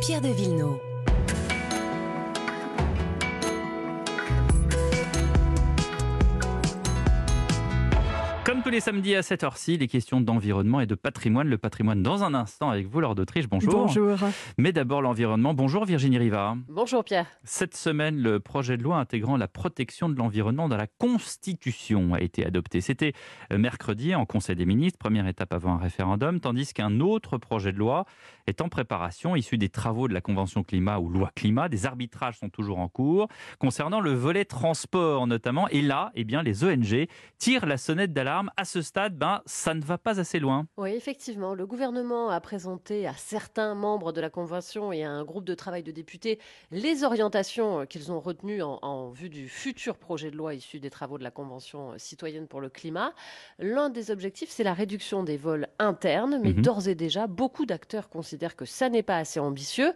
Pierre de Villeneuve. Comme tous les samedis à cette heure-ci, les questions d'environnement et de patrimoine. Le patrimoine dans un instant avec vous, Laure d'Autriche. Bonjour. Bonjour. Mais d'abord l'environnement. Bonjour Virginie Riva. Bonjour Pierre. Cette semaine, le projet de loi intégrant la protection de l'environnement dans la Constitution a été adopté. C'était mercredi en Conseil des ministres, première étape avant un référendum, tandis qu'un autre projet de loi est en préparation, issu des travaux de la Convention climat ou loi climat. Des arbitrages sont toujours en cours concernant le volet transport notamment. Et là, eh bien, les ONG tirent la sonnette d'alarme à ce stade, ben, ça ne va pas assez loin. Oui, effectivement. Le gouvernement a présenté à certains membres de la Convention et à un groupe de travail de députés les orientations qu'ils ont retenues en, vue du futur projet de loi issu des travaux de la Convention citoyenne pour le climat. L'un des objectifs, c'est la réduction des vols internes, mais mhm. d'ores et déjà, beaucoup d'acteurs considèrent que ça n'est pas assez ambitieux.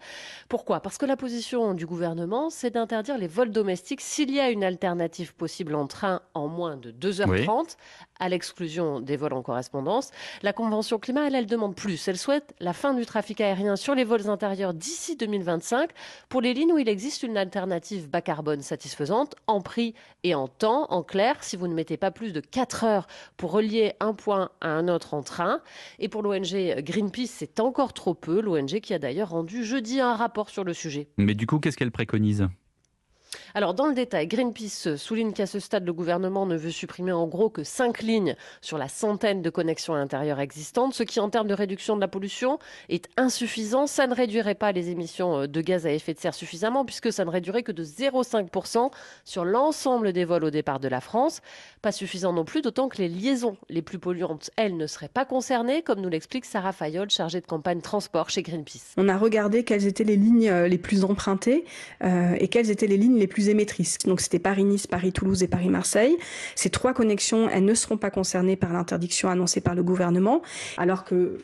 Pourquoi? Parce que la position du gouvernement, c'est d'interdire les vols domestiques s'il y a une alternative possible en train en moins de 2h30 à l'exclusion des vols en correspondance. La Convention climat, elle, elle demande plus. Elle souhaite la fin du trafic aérien sur les vols intérieurs d'ici 2025 pour les lignes où il existe une alternative bas carbone satisfaisante en prix et en temps. En clair, si vous ne mettez pas plus de 4 heures pour relier un point à un autre en train. Et pour l'ONG Greenpeace, c'est encore trop peu. L'ONG qui a d'ailleurs rendu jeudi un rapport sur le sujet. Mais du coup, qu'est-ce qu'elle préconise? Alors, dans le détail, Greenpeace souligne qu'à ce stade, le gouvernement ne veut supprimer en gros que 5 lignes sur la centaine de connexions intérieures existantes, ce qui, en termes de réduction de la pollution, est insuffisant. Ça ne réduirait pas les émissions euh, de gaz à effet de serre suffisamment, puisque ça ne réduirait que de 0,5% sur l'ensemble des vols au départ de la France. Pas suffisant non plus, d'autant que les liaisons les plus polluantes, elles, ne seraient pas concernées, comme nous l'explique Sarah Fayol, chargée de campagne transport chez Greenpeace. On a regardé quelles étaient les lignes euh, les plus empruntées euh, et quelles étaient les lignes les plus émettrices. Donc c'était Paris-Nice, Paris-Toulouse et Paris-Marseille. Ces trois connexions, elles ne seront pas concernées par l'interdiction annoncée par le gouvernement, alors que,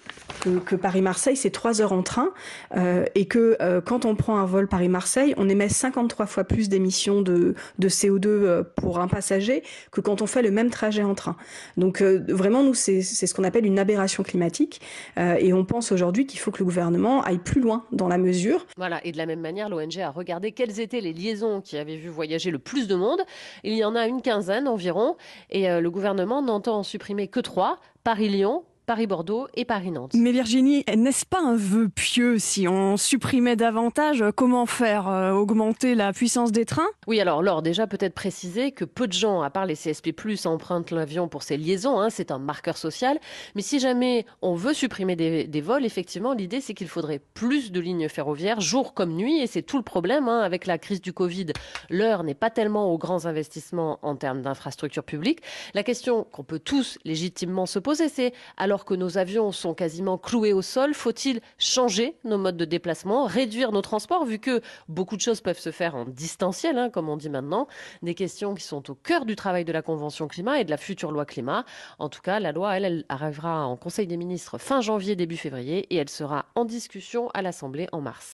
Paris-Marseille, c'est trois heures en train, euh, et que euh, quand on prend un vol Paris-Marseille, on émet 53 fois plus d'émissions de, de CO2 euh, pour un passager que quand on fait le même trajet en train. Donc vraiment, nous, c'est ce qu'on appelle une aberration climatique, et on pense aujourd'hui qu'il faut que le gouvernement aille plus loin dans la mesure. Voilà, et de la même manière, l'ONG a regardé quelles étaient les liaisons qui vu voyager le plus de monde. Il y en a une quinzaine environ, et euh, le gouvernement n'entend en supprimer que trois Paris-Lyon, Paris-Bordeaux et Paris-Nantes. Mais Virginie, n'est-ce pas un vœu pieux si on supprimait davantage? Comment faire euh, Augmenter la puissance des trains? Oui, alors Laure, déjà peut-être préciser que peu de gens, à part les CSP+, empruntent l'avion pour ces liaisons, hein, c'est un marqueur social. Mais si jamais on veut supprimer des, vols, effectivement, l'idée c'est qu'il faudrait plus de lignes ferroviaires, jour comme nuit, et c'est tout le problème hein, avec la crise du Covid. L'heure n'est pas tellement aux grands investissements en termes d'infrastructures publiques. La question qu'on peut tous légitimement se poser, c'est alors que nos avions sont quasiment cloués au sol, faut-il changer nos modes de déplacement, réduire nos transports, vu que beaucoup de choses peuvent se faire en distanciel, hein, comme on dit maintenant, des questions qui sont au cœur du travail de la Convention climat et de la future loi climat. En tout cas, la loi, elle, elle arrivera en Conseil des ministres fin janvier, début février, et elle sera en discussion à l'Assemblée en mars.